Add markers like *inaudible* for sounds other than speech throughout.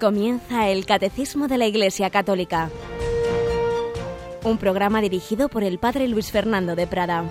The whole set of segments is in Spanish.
Comienza el Catecismo de la Iglesia Católica, un programa dirigido por el Padre Luis Fernando de Prada.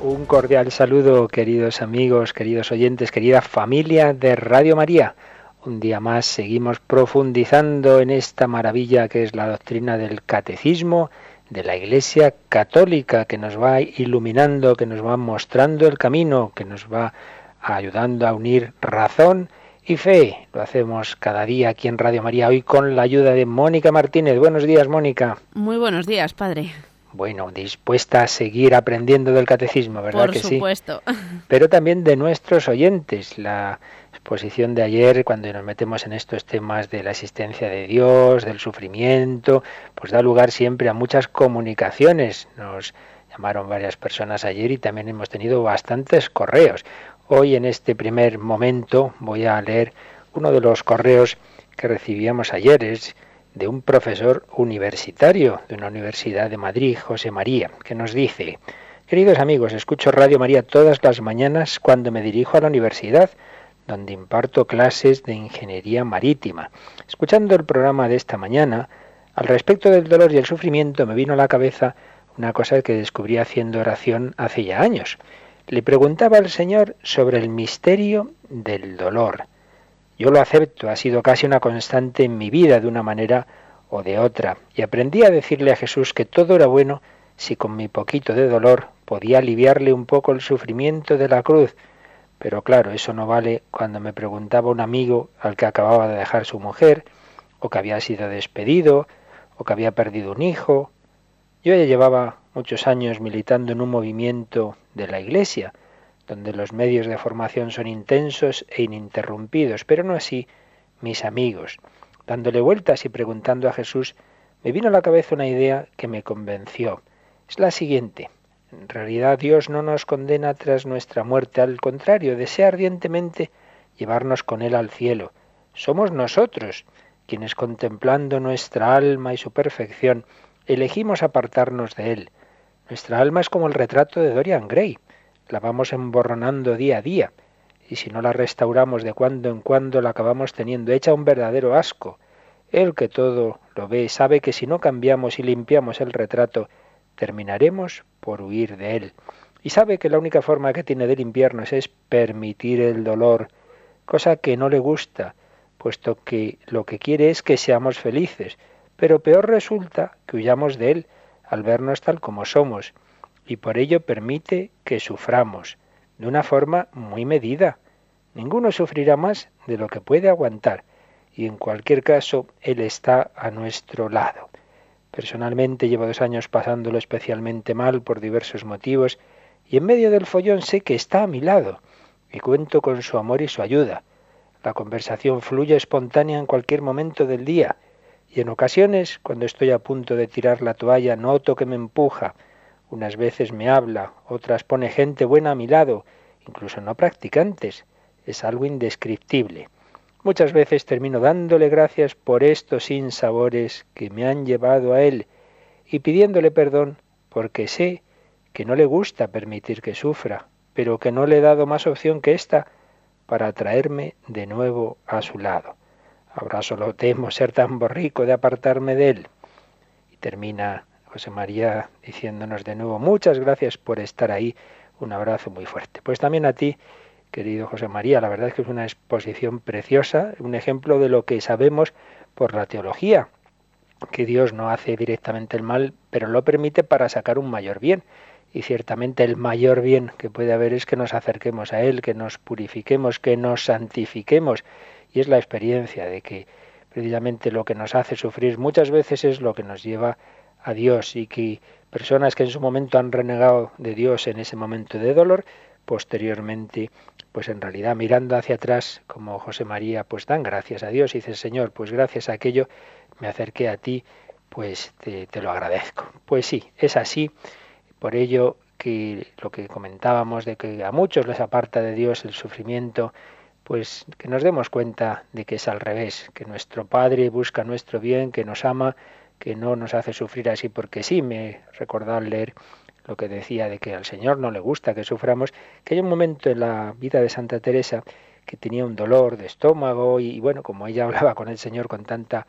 Un cordial saludo, queridos amigos, queridos oyentes, querida familia de Radio María. Un día más seguimos profundizando en esta maravilla que es la doctrina del catecismo de la Iglesia Católica que nos va iluminando, que nos va mostrando el camino, que nos va ayudando a unir razón y fe. Lo hacemos cada día aquí en Radio María, hoy con la ayuda de Mónica Martínez. Buenos días, Mónica. Muy buenos días, padre. Bueno, dispuesta a seguir aprendiendo del catecismo, ¿verdad que sí? Por supuesto. Pero también de nuestros oyentes. La exposición de ayer, cuando nos metemos en estos temas de la existencia de Dios, del sufrimiento, pues da lugar siempre a muchas comunicaciones. Nos llamaron varias personas ayer y también hemos tenido bastantes correos. Hoy en este primer momento voy a leer uno de los correos que recibíamos ayer. Es de un profesor universitario de una universidad de Madrid, José María, que nos dice, Queridos amigos, escucho Radio María todas las mañanas cuando me dirijo a la universidad donde imparto clases de ingeniería marítima. Escuchando el programa de esta mañana, al respecto del dolor y el sufrimiento me vino a la cabeza una cosa que descubrí haciendo oración hace ya años. Le preguntaba al Señor sobre el misterio del dolor. Yo lo acepto, ha sido casi una constante en mi vida de una manera o de otra, y aprendí a decirle a Jesús que todo era bueno si con mi poquito de dolor podía aliviarle un poco el sufrimiento de la cruz, pero claro, eso no vale cuando me preguntaba un amigo al que acababa de dejar su mujer, o que había sido despedido, o que había perdido un hijo. Yo ya llevaba muchos años militando en un movimiento de la Iglesia, donde los medios de formación son intensos e ininterrumpidos, pero no así mis amigos. Dándole vueltas y preguntando a Jesús, me vino a la cabeza una idea que me convenció. Es la siguiente. En realidad Dios no nos condena tras nuestra muerte, al contrario, desea ardientemente llevarnos con Él al cielo. Somos nosotros quienes contemplando nuestra alma y su perfección, elegimos apartarnos de Él. Nuestra alma es como el retrato de Dorian Gray, la vamos emborronando día a día, y si no la restauramos de cuando en cuando la acabamos teniendo hecha un verdadero asco. El que todo lo ve sabe que si no cambiamos y limpiamos el retrato, terminaremos por huir de él. Y sabe que la única forma que tiene de limpiarnos es permitir el dolor, cosa que no le gusta, puesto que lo que quiere es que seamos felices, pero peor resulta que huyamos de él al vernos tal como somos, y por ello permite que suframos, de una forma muy medida. Ninguno sufrirá más de lo que puede aguantar, y en cualquier caso Él está a nuestro lado. Personalmente llevo dos años pasándolo especialmente mal por diversos motivos y en medio del follón sé que está a mi lado y cuento con su amor y su ayuda. La conversación fluye espontánea en cualquier momento del día y en ocasiones, cuando estoy a punto de tirar la toalla, noto que me empuja. Unas veces me habla, otras pone gente buena a mi lado, incluso no practicantes. Es algo indescriptible. Muchas veces termino dándole gracias por estos sinsabores que me han llevado a él y pidiéndole perdón porque sé que no le gusta permitir que sufra, pero que no le he dado más opción que esta para traerme de nuevo a su lado. Ahora solo temo ser tan borrico de apartarme de él. Y termina José María diciéndonos de nuevo muchas gracias por estar ahí. Un abrazo muy fuerte. Pues también a ti querido José María. La verdad es que es una exposición preciosa, un ejemplo de lo que sabemos por la teología, que Dios no hace directamente el mal, pero lo permite para sacar un mayor bien. Y ciertamente el mayor bien que puede haber es que nos acerquemos a Él, que nos purifiquemos, que nos santifiquemos. Y es la experiencia de que precisamente lo que nos hace sufrir muchas veces es lo que nos lleva a Dios y que personas que en su momento han renegado de Dios en ese momento de dolor, posteriormente, pues en realidad mirando hacia atrás, como José María, pues dan gracias a Dios y dice, Señor, pues gracias a aquello me acerqué a ti, pues te, lo agradezco. Pues sí, es así, por ello que lo que comentábamos de que a muchos les aparta de Dios el sufrimiento, pues que nos demos cuenta de que es al revés, que nuestro Padre busca nuestro bien, que nos ama, que no nos hace sufrir así porque sí. Me he recordado leer lo que decía de que al Señor no le gusta que suframos, que hay un momento en la vida de Santa Teresa que tenía un dolor de estómago y, bueno, como ella *laughs* hablaba con el Señor con tanta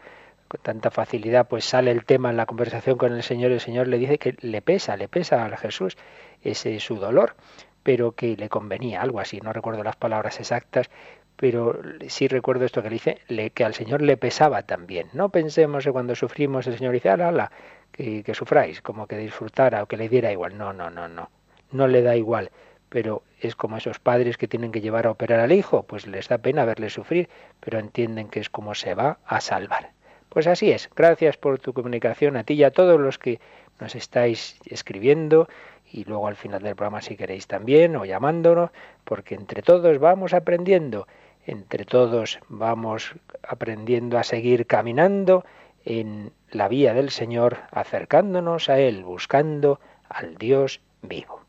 con tanta facilidad, pues sale el tema en la conversación con el Señor y el Señor le dice que le pesa, le pesa a Jesús ese su dolor, pero que le convenía, algo así, no recuerdo las palabras exactas, pero sí recuerdo esto que le dice, que al Señor le pesaba también. No pensemos que cuando sufrimos el Señor dice, ala, ala, que, que sufráis, como que disfrutara o que le diera igual. No, no, no, no, no le da igual. Pero es como esos padres que tienen que llevar a operar al hijo, pues les da pena verle sufrir, pero entienden que es como se va a salvar. Pues así es, gracias por tu comunicación a ti y a todos los que nos estáis escribiendo. Y luego al final del programa si queréis también o llamándonos, porque entre todos vamos aprendiendo, entre todos vamos aprendiendo a seguir caminando en la vía del Señor, acercándonos a Él, buscando al Dios vivo.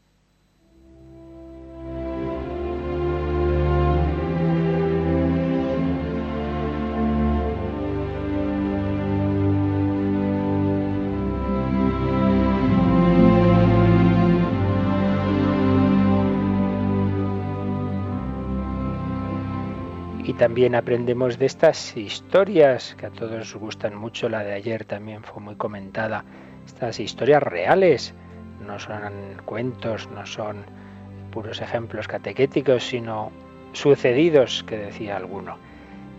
También aprendemos de estas historias que a todos gustan mucho. La de ayer también fue muy comentada. Estas historias reales, no son cuentos, no son puros ejemplos catequéticos, sino sucedidos, que decía alguno.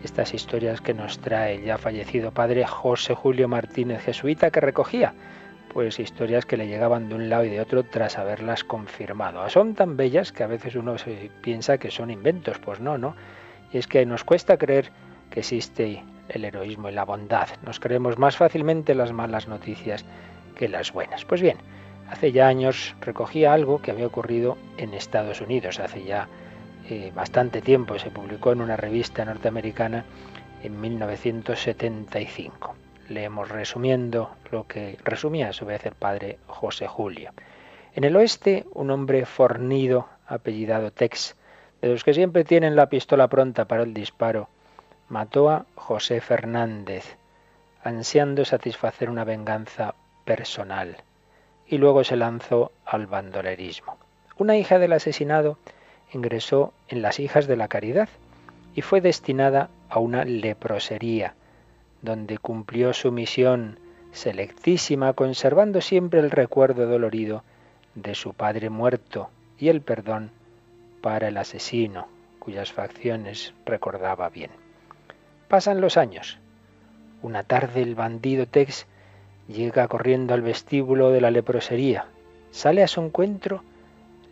Estas historias que nos trae el ya fallecido padre José Julio Martínez Jesuita, que recogía pues historias que le llegaban de un lado y de otro tras haberlas confirmado. Son tan bellas que a veces uno se piensa que son inventos, pues no, no y es que nos cuesta creer que existe el heroísmo y la bondad. Nos creemos más fácilmente las malas noticias que las buenas. Pues bien, hace ya años recogía algo que había ocurrido en Estados Unidos, hace ya eh, bastante tiempo, se publicó en una revista norteamericana en 1975. Leemos resumiendo lo que resumía a su vez el padre José Julio. En el oeste, un hombre fornido, apellidado Tex, de los que siempre tienen la pistola pronta para el disparo, mató a José Fernández, ansiando satisfacer una venganza personal, y luego se lanzó al bandolerismo. Una hija del asesinado ingresó en las Hijas de la Caridad y fue destinada a una leprosería, donde cumplió su misión selectísima, conservando siempre el recuerdo dolorido de su padre muerto y el perdón para el asesino, cuyas facciones recordaba bien. Pasan los años. Una tarde el bandido Tex llega corriendo al vestíbulo de la leprosería. Sale a su encuentro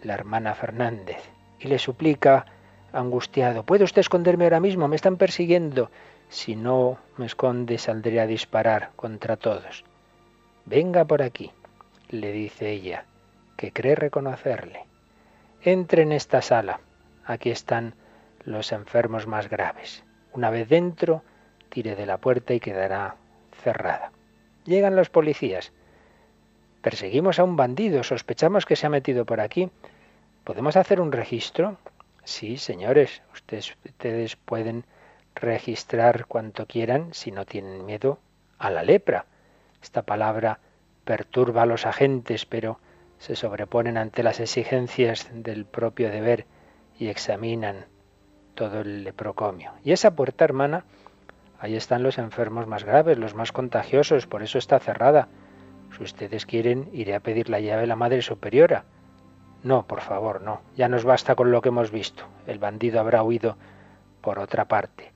la hermana Fernández y le suplica, angustiado, ¿puede usted esconderme ahora mismo? Me están persiguiendo. Si no me esconde, saldré a disparar contra todos. Venga por aquí, le dice ella, que cree reconocerle. Entre en esta sala. Aquí están los enfermos más graves. Una vez dentro, tire de la puerta y quedará cerrada. Llegan los policías. Perseguimos a un bandido, sospechamos que se ha metido por aquí. ¿Podemos hacer un registro? Sí, señores, ustedes, pueden registrar cuanto quieran si no tienen miedo a la lepra. Esta palabra perturba a los agentes, pero se sobreponen ante las exigencias del propio deber y examinan todo el leprocomio. Y esa puerta, hermana, ahí están los enfermos más graves, los más contagiosos, por eso está cerrada. Si ustedes quieren, iré a pedir la llave a la Madre Superiora. No, por favor, no. Ya nos basta con lo que hemos visto. El bandido habrá huido por otra parte.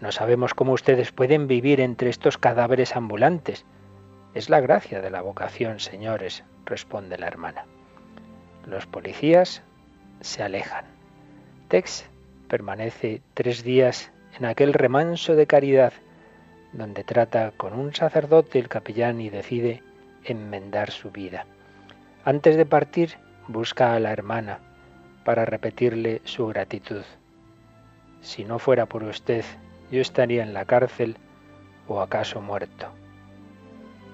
No sabemos cómo ustedes pueden vivir entre estos cadáveres ambulantes. Es la gracia de la vocación, señores, responde la hermana. Los policías se alejan. Tex permanece tres días en aquel remanso de caridad, donde trata con un sacerdote el capellán y decide enmendar su vida. Antes de partir, busca a la hermana para repetirle su gratitud. Si no fuera por usted, yo estaría en la cárcel o acaso muerto.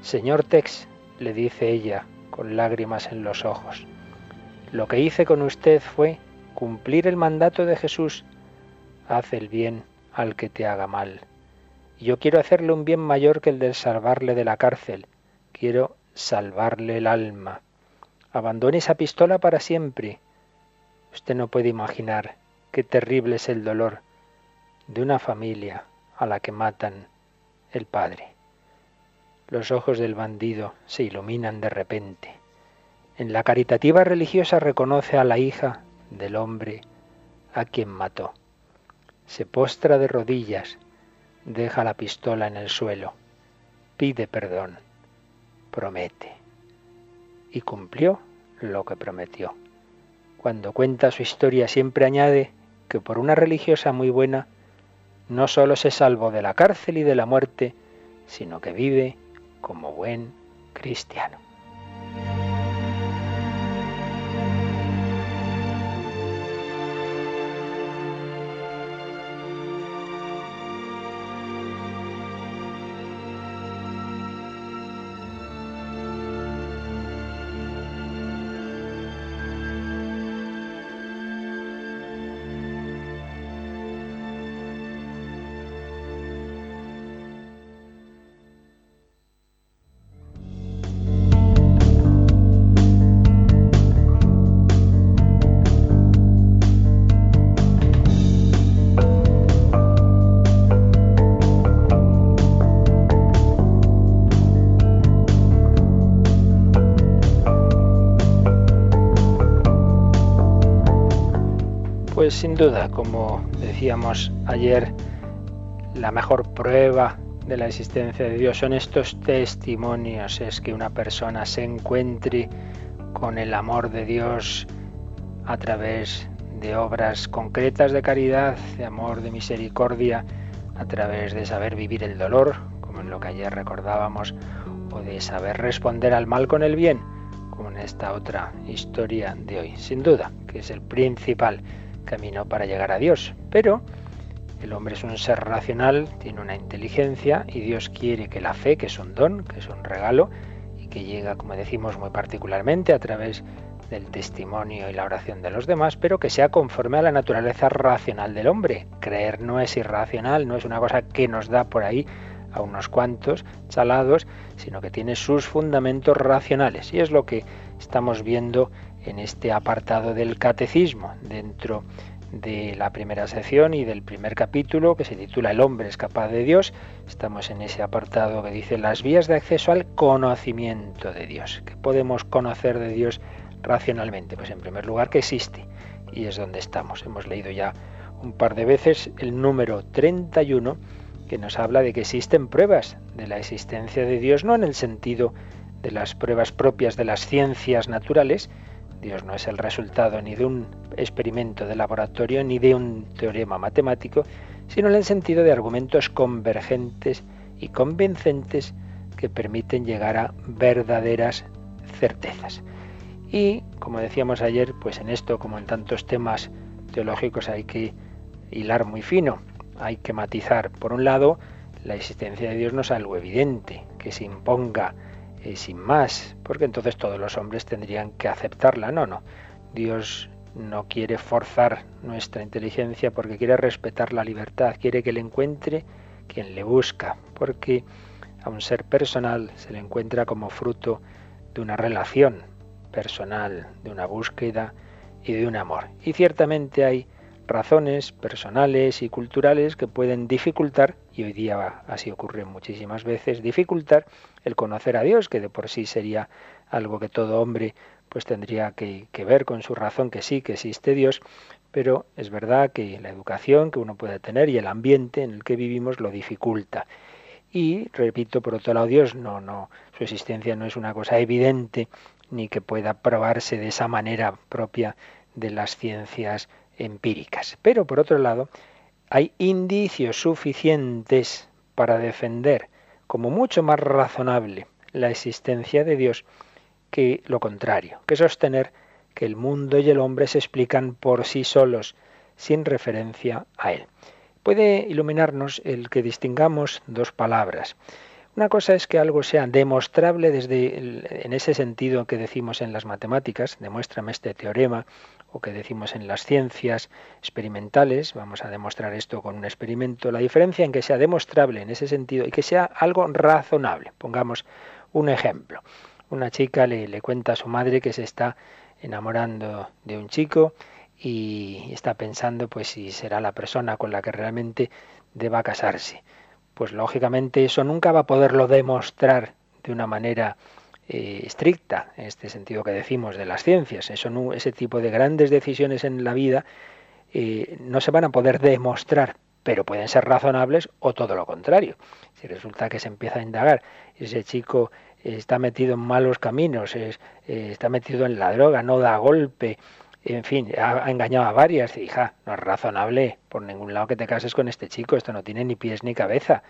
Señor Tex, le dice ella, con lágrimas en los ojos. Lo que hice con usted fue cumplir el mandato de Jesús. Haz el bien al que te haga mal. Y yo quiero hacerle un bien mayor que el de salvarle de la cárcel. Quiero salvarle el alma. abandone esa pistola para siempre. Usted no puede imaginar qué terrible es el dolor de una familia a la que matan el padre. Los ojos del bandido se iluminan de repente. En la caritativa religiosa reconoce a la hija del hombre a quien mató. Se postra de rodillas, deja la pistola en el suelo, pide perdón, promete. Y cumplió lo que prometió. Cuando cuenta su historia siempre añade que por una religiosa muy buena no solo se salvó de la cárcel y de la muerte, sino que vive como buen cristiano. Sin duda, como decíamos ayer, la mejor prueba de la existencia de Dios son estos testimonios, es que una persona se encuentre con el amor de Dios a través de obras concretas de caridad, de amor, de misericordia, a través de saber vivir el dolor, como en lo que ayer recordábamos, o de saber responder al mal con el bien, como en esta otra historia de hoy. Sin duda, que es el principal camino para llegar a Dios. Pero el hombre es un ser racional, tiene una inteligencia y Dios quiere que la fe, que es un don, que es un regalo y que llega, como decimos muy particularmente, a través del testimonio y la oración de los demás, pero que sea conforme a la naturaleza racional del hombre. Creer no es irracional, no es una cosa que nos da por ahí a unos cuantos chalados, sino que tiene sus fundamentos racionales. Y es lo que estamos viendo en este apartado del catecismo dentro de la primera sección y del primer capítulo que se titula El hombre es capaz de Dios. Estamos en ese apartado que dice las vías de acceso al conocimiento de Dios. ¿Qué podemos conocer de Dios racionalmente? Pues en primer lugar que existe y es donde estamos. Hemos leído ya un par de veces el número 31 que nos habla de que existen pruebas de la existencia de Dios, no en el sentido de las pruebas propias de las ciencias naturales, Dios no es el resultado ni de un experimento de laboratorio ni de un teorema matemático, sino en el sentido de argumentos convergentes y convincentes que permiten llegar a verdaderas certezas. Y, como decíamos ayer, pues en esto, como en tantos temas teológicos, hay que hilar muy fino, hay que matizar. Por un lado, la existencia de Dios no es algo evidente, que se imponga sin más, porque entonces todos los hombres tendrían que aceptarla. No, no. Dios no quiere forzar nuestra inteligencia porque quiere respetar la libertad, quiere que le encuentre quien le busca, porque a un ser personal se le encuentra como fruto de una relación personal, de una búsqueda y de un amor. Y ciertamente hay razones personales y culturales que pueden dificultar, y hoy día así ocurre muchísimas veces, dificultar el conocer a Dios, que de por sí sería algo que todo hombre pues tendría que, que ver con su razón que sí, que existe Dios, pero es verdad que la educación que uno puede tener y el ambiente en el que vivimos lo dificulta. Y repito, por otro lado, Dios no, no, su existencia no es una cosa evidente ni que pueda probarse de esa manera propia de las ciencias empíricas. Pero por otro lado, hay indicios suficientes para defender como mucho más razonable la existencia de Dios que lo contrario, que sostener que el mundo y el hombre se explican por sí solos, sin referencia a Él. Puede iluminarnos el que distingamos dos palabras. Una cosa es que algo sea demostrable desde en ese sentido que decimos en las matemáticas, demuéstrame este teorema, o que decimos en las ciencias experimentales, vamos a demostrar esto con un experimento, la diferencia en que sea demostrable en ese sentido y que sea algo razonable. Pongamos un ejemplo. una chica le, le cuenta a su madre que se está enamorando de un chico y está pensando pues si será la persona con la que realmente deba casarse. Pues lógicamente eso nunca va a poderlo demostrar de una manera eh, estricta, en este sentido que decimos de las ciencias. Eso no, ese tipo de grandes decisiones en la vida eh, no se van a poder demostrar, pero pueden ser razonables o todo lo contrario. Si resulta que se empieza a indagar, ese chico está metido en malos caminos, es, eh, está metido en la droga, no da golpe, en fin, ha, engañado a varias, hija, no es razonable por ningún lado que te cases con este chico, esto no tiene ni pies ni cabeza.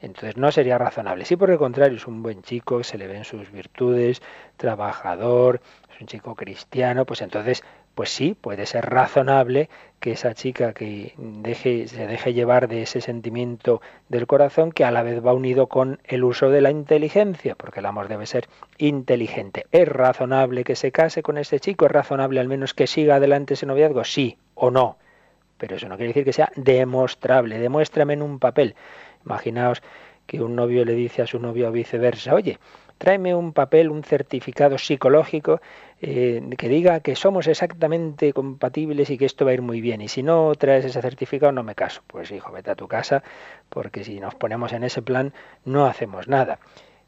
Entonces no sería razonable. Sí, por el contrario, es un buen chico, se le ven sus virtudes, trabajador, es un chico cristiano, pues entonces pues sí, puede ser razonable que esa chica que deje, se deje llevar de ese sentimiento del corazón que a la vez va unido con el uso de la inteligencia, porque el amor debe ser inteligente. ¿Es razonable que se case con este chico? ¿Es razonable al menos que siga adelante ese noviazgo? Sí o no. Pero eso no quiere decir que sea demostrable. Demuéstrame en un papel. Imaginaos que un novio le dice a su novio o viceversa, oye, tráeme un papel, un certificado psicológico eh, que diga que somos exactamente compatibles y que esto va a ir muy bien. Y si no traes ese certificado, no me caso. Pues hijo, vete a tu casa, porque si nos ponemos en ese plan, no hacemos nada.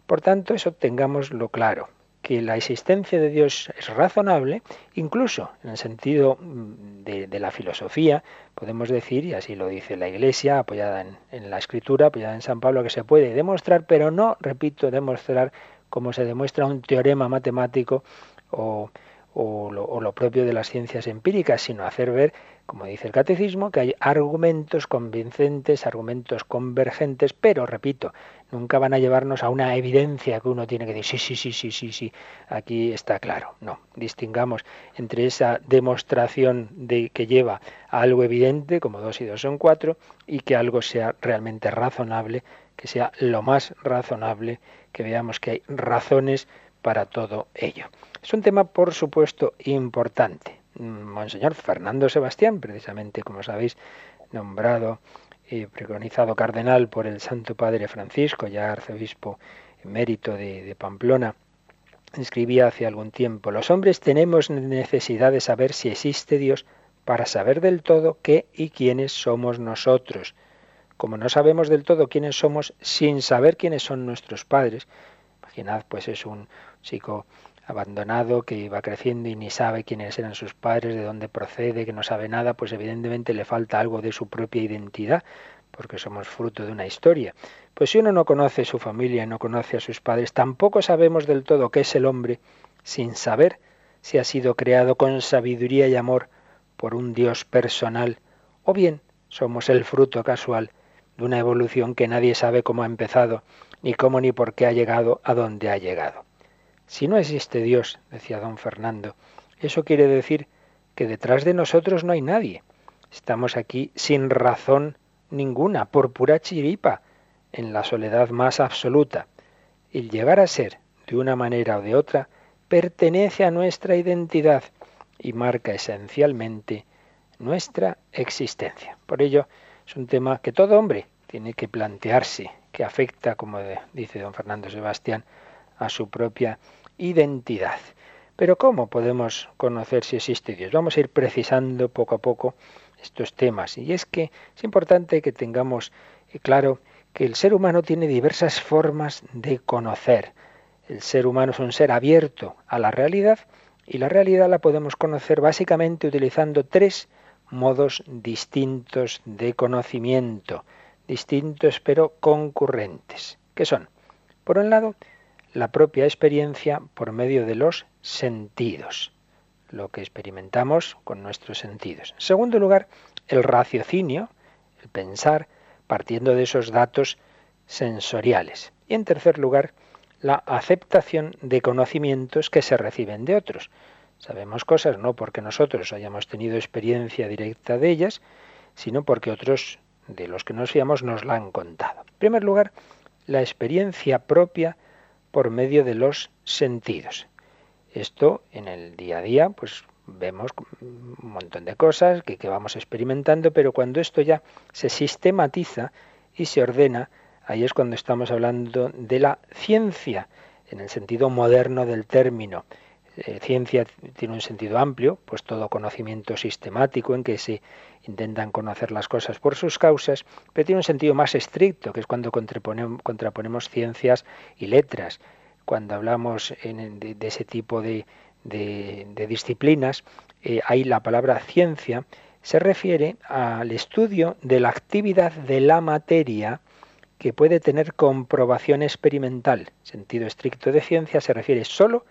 Por tanto, eso tengámoslo claro que la existencia de Dios es razonable, incluso en el sentido mm, de, la filosofía, podemos decir, y así lo dice la Iglesia, apoyada en, en, la Escritura, apoyada en San Pablo, que se puede demostrar, pero no, repito, demostrar como se demuestra un teorema matemático o, lo, propio de las ciencias empíricas, sino hacer ver, como dice el catecismo, que hay argumentos convincentes, argumentos convergentes, pero, repito, nunca van a llevarnos a una evidencia que uno tiene que decir, sí, sí, sí, sí, sí, sí, aquí está claro. No, distingamos entre esa demostración de que lleva a algo evidente, como dos y dos son cuatro, y que algo sea realmente razonable, que sea lo más razonable que veamos que hay razones para todo ello. Es un tema, por supuesto, importante. Monseñor Fernando Sebastián, precisamente, como sabéis, nombrado y preconizado cardenal por el Santo Padre Francisco, ya arzobispo emérito de, de Pamplona, escribía hace algún tiempo, los hombres tenemos necesidad de saber si existe Dios para saber del todo qué y quiénes somos nosotros como no sabemos del todo quiénes somos sin saber quiénes son nuestros padres, imaginad pues es un chico abandonado que va creciendo y ni sabe quiénes eran sus padres, de dónde procede, que no sabe nada, pues evidentemente le falta algo de su propia identidad, porque somos fruto de una historia. Pues si uno no conoce su familia, no conoce a sus padres, tampoco sabemos del todo qué es el hombre, sin saber si ha sido creado con sabiduría y amor por un Dios personal, o bien somos el fruto casual de una evolución que nadie sabe cómo ha empezado, ni cómo ni por qué ha llegado a donde ha llegado. Si no existe Dios, decía don Fernando, eso quiere decir que detrás de nosotros no hay nadie. Estamos aquí sin razón ninguna, por pura chiripa, en la soledad más absoluta. El llegar a ser, de una manera o de otra, pertenece a nuestra identidad y marca esencialmente nuestra existencia. Por ello, es un tema que todo hombre tiene que plantearse, que afecta, como dice don Fernando Sebastián, a su propia identidad. Pero ¿cómo podemos conocer si existe Dios? Vamos a ir precisando poco a poco estos temas. Y es que es importante que tengamos eh, claro que el ser humano tiene diversas formas de conocer. El ser humano es un ser abierto a la realidad y la realidad la podemos conocer básicamente utilizando tres modos distintos de conocimiento, distintos pero concurrentes, que son, por un lado, la propia experiencia por medio de los sentidos, lo que experimentamos con nuestros sentidos. En segundo lugar, el raciocinio, el pensar, partiendo de esos datos sensoriales. Y en tercer lugar, la aceptación de conocimientos que se reciben de otros. Sabemos cosas no porque nosotros hayamos tenido experiencia directa de ellas, sino porque otros de los que nos fiamos nos la han contado. En primer lugar, la experiencia propia por medio de los sentidos. Esto en el día a día, pues vemos un montón de cosas que, que vamos experimentando, pero cuando esto ya se sistematiza y se ordena, ahí es cuando estamos hablando de la ciencia, en el sentido moderno del término. Eh, ciencia tiene un sentido amplio, pues todo conocimiento sistemático en que se intentan conocer las cosas por sus causas, pero tiene un sentido más estricto, que es cuando contraponemos, ciencias y letras. Cuando hablamos de, ese tipo de, disciplinas, eh, ahí la palabra ciencia se refiere al estudio de la actividad de la materia que puede tener comprobación experimental. Sentido estricto de ciencia se refiere solo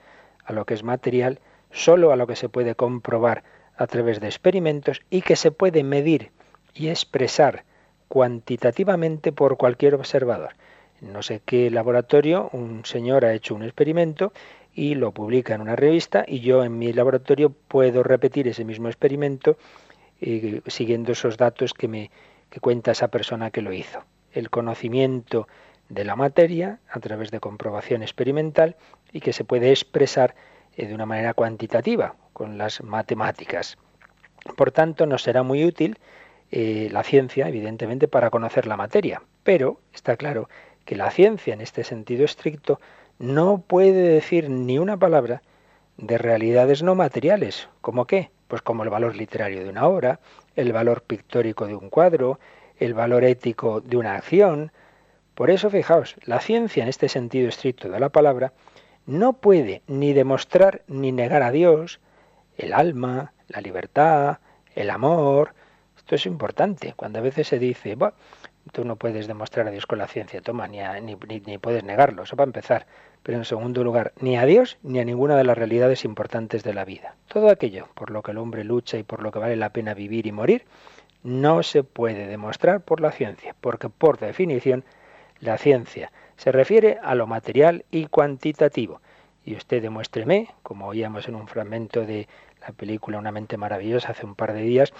a lo que es material, solo a lo que se puede comprobar a través de experimentos y que se puede medir y expresar cuantitativamente por cualquier observador. no sé qué laboratorio un señor ha hecho un experimento y lo publica en una revista y yo en mi laboratorio puedo repetir ese mismo experimento eh, siguiendo esos datos que me que cuenta esa persona que lo hizo. El conocimiento de la materia a través de comprobación experimental y que se puede expresar eh, de una manera cuantitativa con las matemáticas. Por tanto, nos será muy útil eh, la ciencia, evidentemente, para conocer la materia. Pero está claro que la ciencia, en este sentido estricto, no puede decir ni una palabra de realidades no materiales. ¿Como qué? Pues como el valor literario de una obra, el valor pictórico de un cuadro, el valor ético de una acción. Por eso, fijaos, la ciencia en este sentido estricto de la palabra no puede ni demostrar ni negar a Dios, el alma, la libertad, el amor. Esto es importante. Cuando a veces se dice, tú no puedes demostrar a Dios con la ciencia, toma, ni, ni, ni, puedes negarlo, eso para empezar. Pero en segundo lugar, ni a Dios ni a ninguna de las realidades importantes de la vida. Todo aquello por lo que el hombre lucha y por lo que vale la pena vivir y morir, no se puede demostrar por la ciencia, porque por definición la ciencia se refiere a lo material y cuantitativo. Y usted demuéstreme, como oíamos en un fragmento de la película Una mente maravillosa hace un par de días,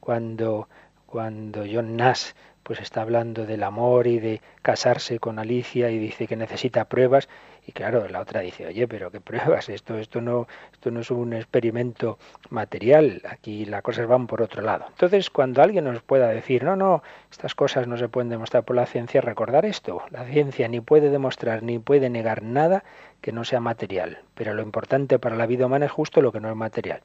cuando, cuando John Nash pues está hablando del amor y de casarse con Alicia y dice que necesita pruebas y claro, la otra dice, oye, pero qué pruebas, esto, esto no, esto no es un experimento material, aquí las cosas van por otro lado. Entonces, cuando alguien nos pueda decir, no, no, estas cosas no se pueden demostrar por la ciencia, recordar esto, la ciencia ni puede demostrar ni puede negar nada que no sea material, pero lo importante para la vida humana es justo lo que no es material.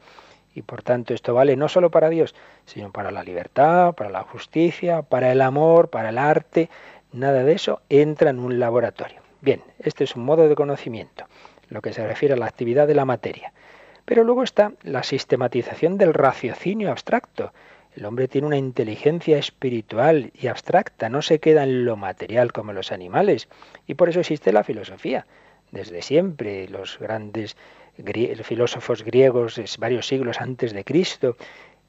Y por tanto esto vale no solo para Dios, sino para la libertad, para la justicia, para el amor, para el arte. Nada de eso entra en un laboratorio. Bien, este es un modo de conocimiento, lo que se refiere a la actividad de la materia. Pero luego está la sistematización del raciocinio abstracto. El hombre tiene una inteligencia espiritual y abstracta, no se queda en lo material como los animales. Y por eso existe la filosofía. Desde siempre los grandes filósofos griegos, varios siglos antes de Cristo,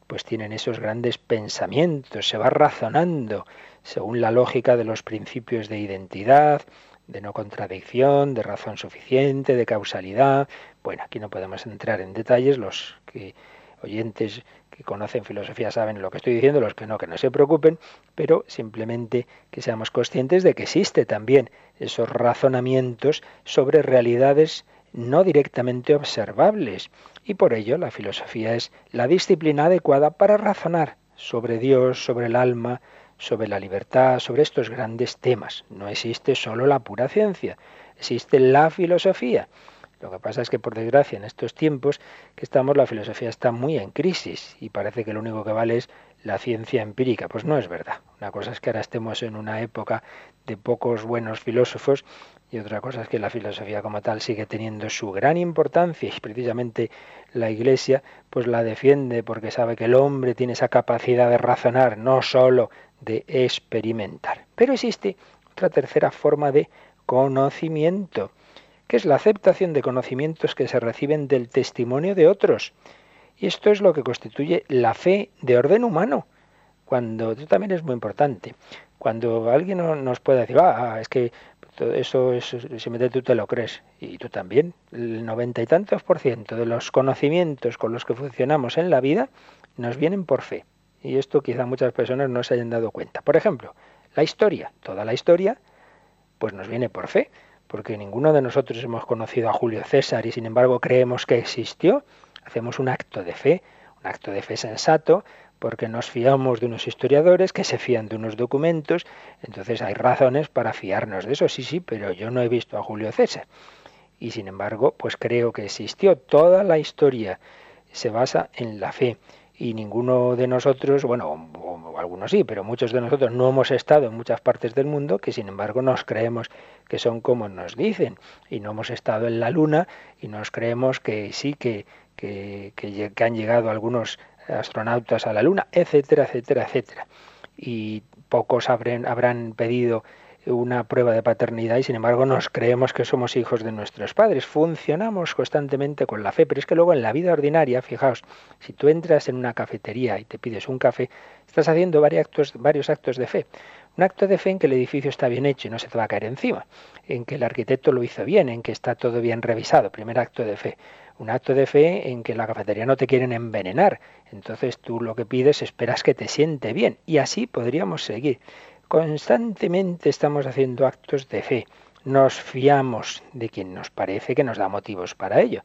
pues tienen esos grandes pensamientos, se va razonando según la lógica de los principios de identidad, de no contradicción, de razón suficiente, de causalidad. Bueno, aquí no podemos entrar en detalles, los que oyentes que conocen filosofía saben lo que estoy diciendo, los que no, que no se preocupen, pero simplemente que seamos conscientes de que existe también esos razonamientos sobre realidades no directamente observables. Y por ello la filosofía es la disciplina adecuada para razonar sobre Dios, sobre el alma, sobre la libertad, sobre estos grandes temas. No existe solo la pura ciencia, existe la filosofía. Lo que pasa es que, por desgracia, en estos tiempos que estamos, la filosofía está muy en crisis y parece que lo único que vale es la ciencia empírica. Pues no es verdad. Una cosa es que ahora estemos en una época de pocos buenos filósofos y otra cosa es que la filosofía como tal sigue teniendo su gran importancia y precisamente la Iglesia pues la defiende porque sabe que el hombre tiene esa capacidad de razonar, no solo de experimentar. Pero existe otra tercera forma de conocimiento, que es la aceptación de conocimientos que se reciben del testimonio de otros. Y esto es lo que constituye la fe de orden humano. Cuando, esto también es muy importante, cuando alguien nos puede decir, ah, es que eso, eso simplemente tú te lo crees, y tú también, el noventa y tantos por ciento de los conocimientos con los que funcionamos en la vida nos vienen por fe. Y esto quizá muchas personas no se hayan dado cuenta. Por ejemplo, la historia, toda la historia, pues nos viene por fe, porque ninguno de nosotros hemos conocido a Julio César y sin embargo creemos que existió. Hacemos un acto de fe, un acto de fe sensato, porque nos fiamos de unos historiadores que se fían de unos documentos, entonces hay razones para fiarnos de eso, sí, sí, pero yo no he visto a Julio César. y sin embargo, pues creo que existió. Toda la historia se basa en la fe y ninguno de nosotros, bueno, algunos sí, pero muchos de nosotros no hemos estado en muchas partes del mundo que sin embargo nos creemos que son como nos dicen y no hemos estado en la luna y nos creemos que sí, que, que, que han llegado algunos astronautas a la luna, etcétera, etcétera, etcétera. Y pocos habrán, habrán pedido una prueba de paternidad y sin embargo nos creemos que somos hijos de nuestros padres. Funcionamos constantemente con la fe, pero es que luego en la vida ordinaria, fijaos, si tú entras en una cafetería y te pides un café, estás haciendo varios actos, varios actos de fe. Un acto de fe en que el edificio está bien hecho y no se te va a caer encima, en que el arquitecto lo hizo bien, en que está todo bien revisado, primer acto de fe. Un acto de fe en que la cafetería no te quieren envenenar, entonces tú lo que pides esperas que te siente bien y así podríamos seguir. Constantemente estamos haciendo actos de fe. Nos fiamos de quien nos parece que nos da motivos para ello.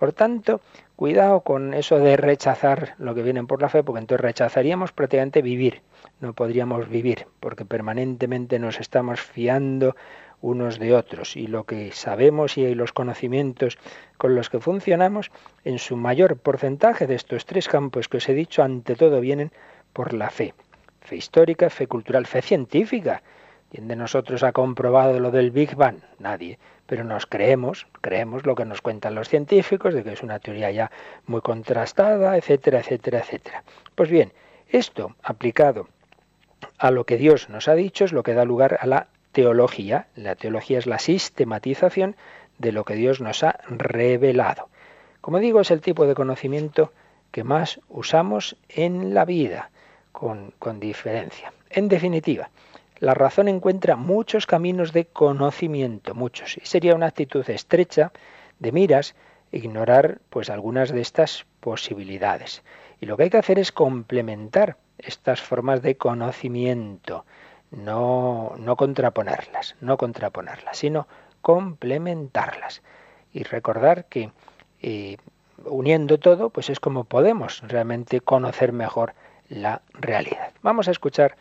Por tanto, cuidado con eso de rechazar lo que viene por la fe, porque entonces rechazaríamos prácticamente vivir. No podríamos vivir, porque permanentemente nos estamos fiando unos de otros. Y lo que sabemos y los conocimientos con los que funcionamos, en su mayor porcentaje de estos tres campos que os he dicho, ante todo vienen por la fe. Fe histórica, fe cultural, fe científica. ¿Quién de nosotros ha comprobado lo del Big Bang? Nadie. Pero nos creemos, creemos lo que nos cuentan los científicos, de que es una teoría ya muy contrastada, etcétera, etcétera, etcétera. Pues bien, esto aplicado a lo que Dios nos ha dicho es lo que da lugar a la teología. La teología es la sistematización de lo que Dios nos ha revelado. Como digo, es el tipo de conocimiento que más usamos en la vida con, diferencia. En definitiva, la razón encuentra muchos caminos de conocimiento, muchos, y sería una actitud estrecha de miras ignorar pues algunas de estas posibilidades. Y lo que hay que hacer es complementar estas formas de conocimiento, no, no contraponerlas, no contraponerlas, sino complementarlas. Y recordar que eh, uniendo todo, pues es como podemos realmente conocer mejor la realidad. Vamos a escuchar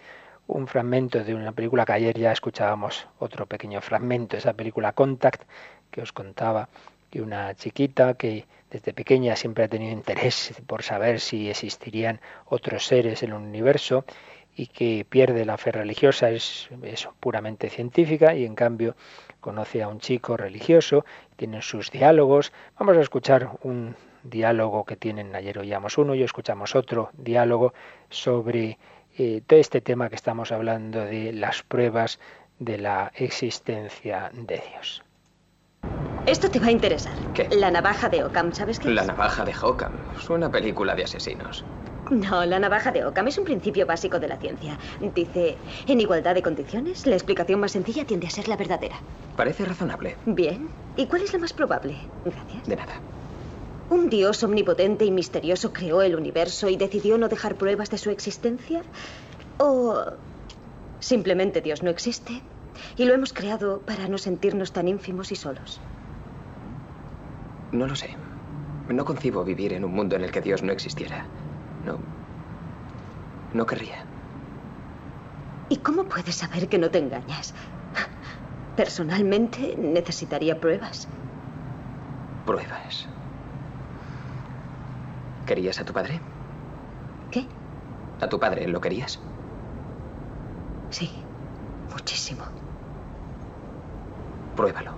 un fragmento de una película que ayer ya escuchábamos otro pequeño fragmento, esa película Contact, que os contaba que una chiquita que desde pequeña siempre ha tenido interés por saber si existirían otros seres en el universo y que pierde la fe religiosa, es, es puramente científica y en cambio conoce a un chico religioso, tienen sus diálogos. Vamos a escuchar un diálogo que tienen, ayer oíamos uno y escuchamos otro diálogo sobre eh, todo este tema que estamos hablando de las pruebas de la existencia de Dios. Esto te va a interesar. ¿Qué? La navaja de Occam, ¿sabes qué? La es? navaja de Occam. Suena película de asesinos. No, la navaja de Occam es un principio básico de la ciencia. Dice, en igualdad de condiciones, la explicación más sencilla tiende a ser la verdadera. Parece razonable. Bien. ¿Y cuál es la más probable? Gracias. De nada. ¿Un dios omnipotente y misterioso creó el universo y decidió no dejar pruebas de su existencia? ¿O simplemente Dios no existe y lo hemos creado para no sentirnos tan ínfimos y solos? No lo sé. No concibo vivir en un mundo en el que Dios no existiera. No. No querría. ¿Y cómo puedes saber que no te engañas? Personalmente necesitaría pruebas. Pruebas. ¿Querías a tu padre? ¿Qué? ¿A tu padre lo querías? Sí, muchísimo. Pruébalo.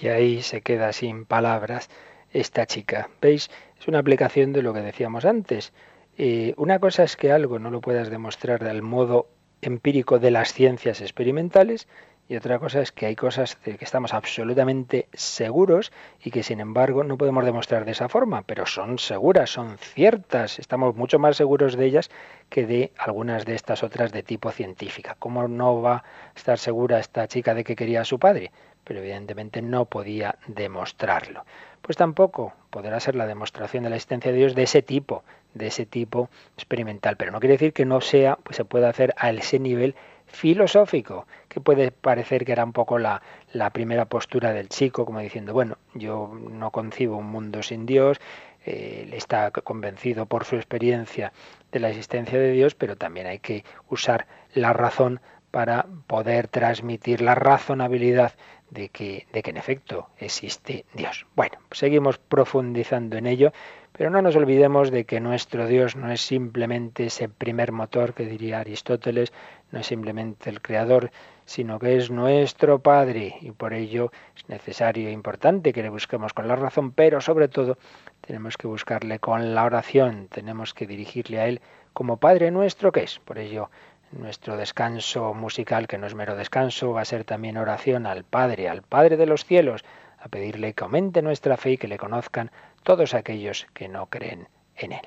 Y ahí se queda sin palabras esta chica. ¿Veis? Es una aplicación de lo que decíamos antes. Eh, una cosa es que algo no lo puedas demostrar del modo empírico de las ciencias experimentales y otra cosa es que hay cosas de que estamos absolutamente seguros y que sin embargo no podemos demostrar de esa forma, pero son seguras, son ciertas, estamos mucho más seguros de ellas que de algunas de estas otras de tipo científica. ¿Cómo no va a estar segura esta chica de que quería a su padre? Pero evidentemente no podía demostrarlo. Pues tampoco podrá ser la demostración de la existencia de Dios de ese tipo, de ese tipo experimental. Pero no quiere decir que no sea, pues se pueda hacer a ese nivel filosófico, que puede parecer que era un poco la, la, primera postura del chico, como diciendo, bueno, yo no concibo un mundo sin Dios, eh, está convencido por su experiencia de la existencia de Dios, pero también hay que usar la razón para poder transmitir la razonabilidad de que, de que en efecto existe Dios. Bueno, seguimos profundizando en ello, pero no nos olvidemos de que nuestro Dios no es simplemente ese primer motor que diría Aristóteles, no es simplemente el creador, sino que es nuestro Padre y por ello es necesario e importante que le busquemos con la razón, pero sobre todo tenemos que buscarle con la oración, tenemos que dirigirle a Él como Padre nuestro que es. Por ello nuestro descanso musical, que no es mero descanso, va a ser también oración al Padre, al Padre de los cielos, a pedirle que aumente nuestra fe y que le conozcan todos aquellos que no creen en Él.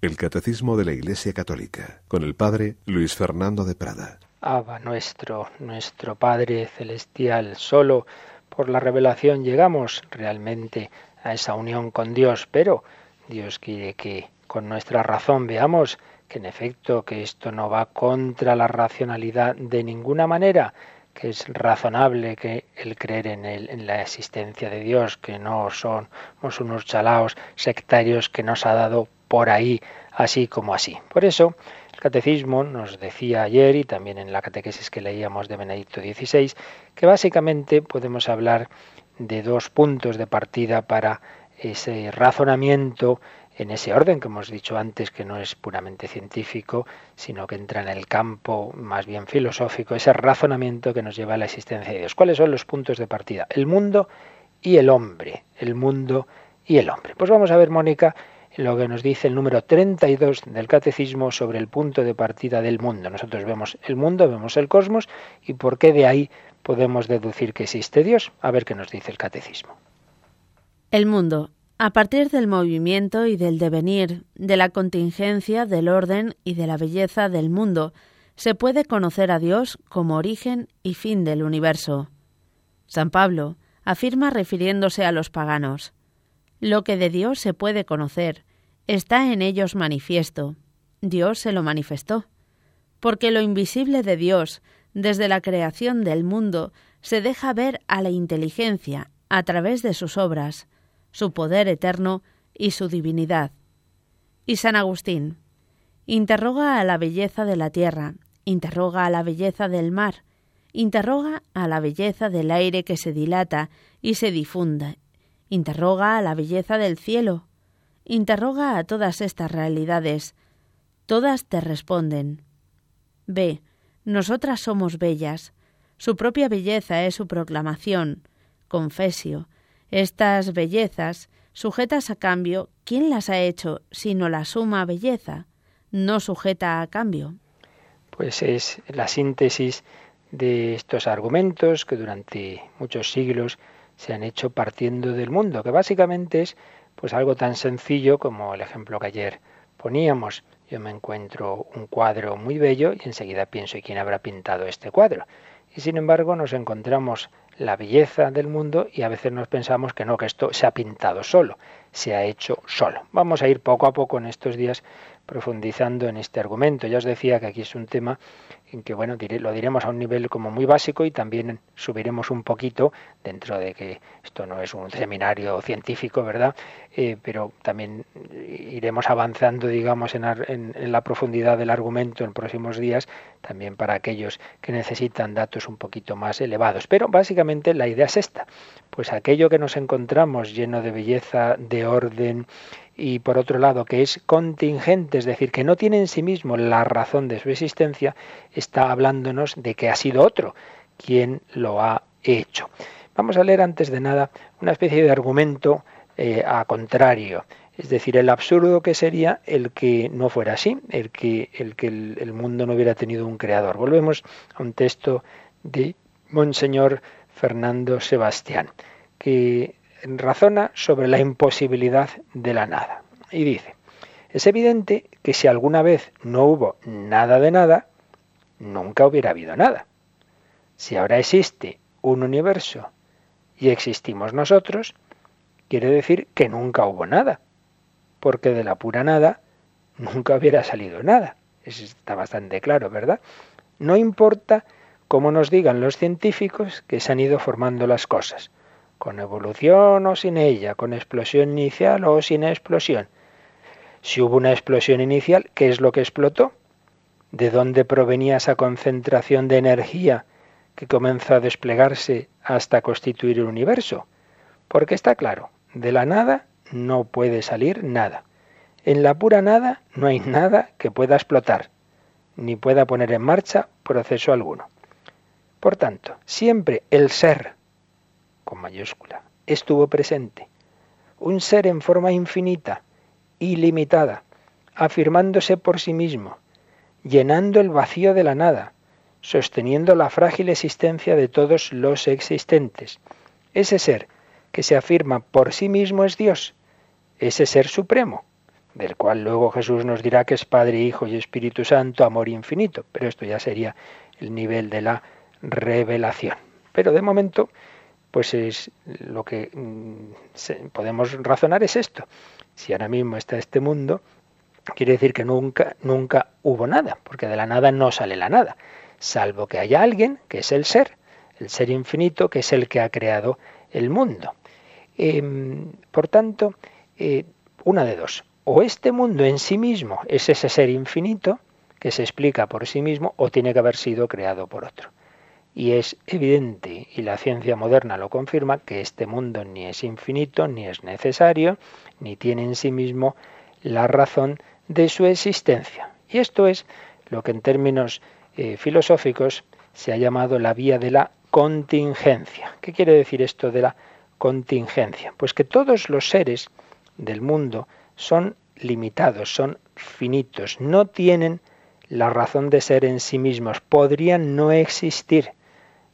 el Catecismo de la Iglesia Católica con el Padre Luis Fernando de Prada. Abba nuestro, nuestro Padre Celestial, solo por la revelación llegamos realmente a esa unión con Dios, pero Dios quiere que con nuestra razón veamos que en efecto que esto no va contra la racionalidad de ninguna manera, que es razonable que el creer en, en la existencia de Dios, que no somos unos chalaos sectarios que nos ha dado por ahí así como así. Por eso, el catecismo nos decía ayer y también en la catequesis que leíamos de Benedicto XVI, que básicamente podemos hablar de dos puntos de partida para ese razonamiento en ese orden que hemos dicho antes, que no es puramente científico, sino que entra en el campo más bien filosófico, ese razonamiento que nos lleva a la existencia de Dios. ¿Cuáles son los puntos de partida? El mundo y el hombre. El mundo y el hombre. Pues vamos a ver, Mónica, lo que nos dice el número 32 del Catecismo sobre el punto de partida del mundo. Nosotros vemos el mundo, vemos el cosmos y por qué de ahí podemos deducir que existe Dios. A ver qué nos dice el Catecismo. El mundo a partir del movimiento y del devenir, de la contingencia, del orden y de la belleza del mundo, se puede conocer a Dios como origen y fin del universo. San Pablo afirma refiriéndose a los paganos, Lo que de Dios se puede conocer está en ellos manifiesto. Dios se lo manifestó. Porque lo invisible de Dios, desde la creación del mundo, se deja ver a la inteligencia a través de sus obras, su poder eterno y su divinidad. Y San Agustín interroga a la belleza de la tierra, interroga a la belleza del mar, interroga a la belleza del aire que se dilata y se difunde, interroga a la belleza del cielo, interroga a todas estas realidades. Todas te responden. Ve, nosotras somos bellas. Su propia belleza es su proclamación, confesio, estas bellezas, sujetas a cambio, ¿quién las ha hecho sino la suma belleza, no sujeta a cambio? Pues es la síntesis de estos argumentos que durante muchos siglos se han hecho partiendo del mundo, que básicamente es pues algo tan sencillo como el ejemplo que ayer poníamos. Yo me encuentro un cuadro muy bello y enseguida pienso, ¿y quién habrá pintado este cuadro? Y sin embargo nos encontramos la belleza del mundo y a veces nos pensamos que no, que esto se ha pintado solo, se ha hecho solo. Vamos a ir poco a poco en estos días profundizando en este argumento. Ya os decía que aquí es un tema en que bueno, lo diremos a un nivel como muy básico y también subiremos un poquito dentro de que esto no es un seminario científico, ¿verdad? Eh, pero también iremos avanzando, digamos, en, en, la profundidad del argumento en próximos días, también para aquellos que necesitan datos un poquito más elevados. Pero básicamente la idea es esta, pues aquello que nos encontramos lleno de belleza, de orden, y por otro lado que es contingente, es decir, que no tiene en sí mismo la razón de su existencia, está hablándonos de que ha sido otro quien lo ha hecho. Vamos a leer antes de nada una especie de argumento eh, a contrario, es decir, el absurdo que sería el que no fuera así, el que el, que el mundo no hubiera tenido un creador. Volvemos a un texto de Monseñor Fernando Sebastián, que razona sobre la imposibilidad de la nada. Y dice, es evidente que si alguna vez no hubo nada de nada, nunca hubiera habido nada. Si ahora existe un universo y existimos nosotros, quiere decir que nunca hubo nada, porque de la pura nada nunca hubiera salido nada. Eso está bastante claro, ¿verdad? No importa cómo nos digan los científicos que se han ido formando las cosas con evolución o sin ella, con explosión inicial o sin explosión. Si hubo una explosión inicial, ¿qué es lo que explotó? ¿De dónde provenía esa concentración de energía que comenzó a desplegarse hasta constituir el universo? Porque está claro, de la nada no puede salir nada. En la pura nada no hay nada que pueda explotar, ni pueda poner en marcha proceso alguno. Por tanto, siempre el ser con mayúscula, estuvo presente. Un ser en forma infinita, ilimitada, afirmándose por sí mismo, llenando el vacío de la nada, sosteniendo la frágil existencia de todos los existentes. Ese ser que se afirma por sí mismo es Dios, ese ser supremo, del cual luego Jesús nos dirá que es Padre, Hijo y Espíritu Santo, amor infinito, pero esto ya sería el nivel de la revelación. Pero de momento pues es lo que mm, podemos razonar es esto. Si ahora mismo está este mundo, quiere decir que nunca, nunca hubo nada, porque de la nada no sale la nada, salvo que haya alguien, que es el ser, el ser infinito, que es el que ha creado el mundo. Em, por tanto, eh, una de dos. O este mundo en sí mismo es ese ser infinito, que se explica por sí mismo, o tiene que haber sido creado por otro. Y es evidente, y la ciencia moderna lo confirma, que este mundo ni es infinito, ni es necesario, ni tiene en sí mismo la razón de su existencia. Y esto es lo que en términos eh, filosóficos se ha llamado la vía de la contingencia. ¿Qué quiere decir esto de la contingencia? Pues que todos los seres del mundo son limitados, son finitos, no tienen la razón de ser en sí mismos, podrían no existir.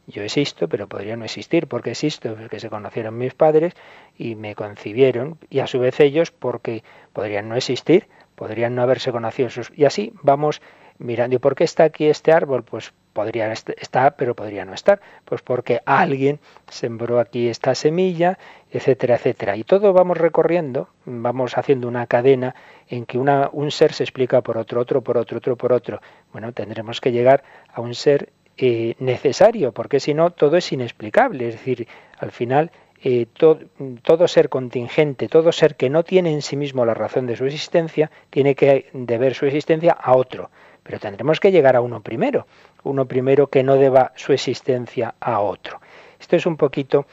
Yo existo, pero podría no existir. porque existo? Porque se conocieron mis padres y me concibieron, y a su vez ellos porque podrían no existir, podrían no haberse conocido. Y así vamos mirando. ¿Y por qué está aquí este árbol? Pues podría estar, pero podría no estar. Pues porque alguien sembró aquí esta semilla, etcétera, etcétera. Y todo vamos recorriendo, vamos haciendo una cadena en que una, un ser se explica por otro, otro por otro, otro por otro. Bueno, tendremos que llegar a un ser eh, necesario, porque si no, todo es inexplicable. Es decir, al final eh, todo, ser contingente, todo ser que no tiene en sí mismo la razón de su existencia, tiene que deber su existencia a otro. Pero tendremos que llegar a uno primero, uno primero que no deba su existencia a otro. Esto es un poquito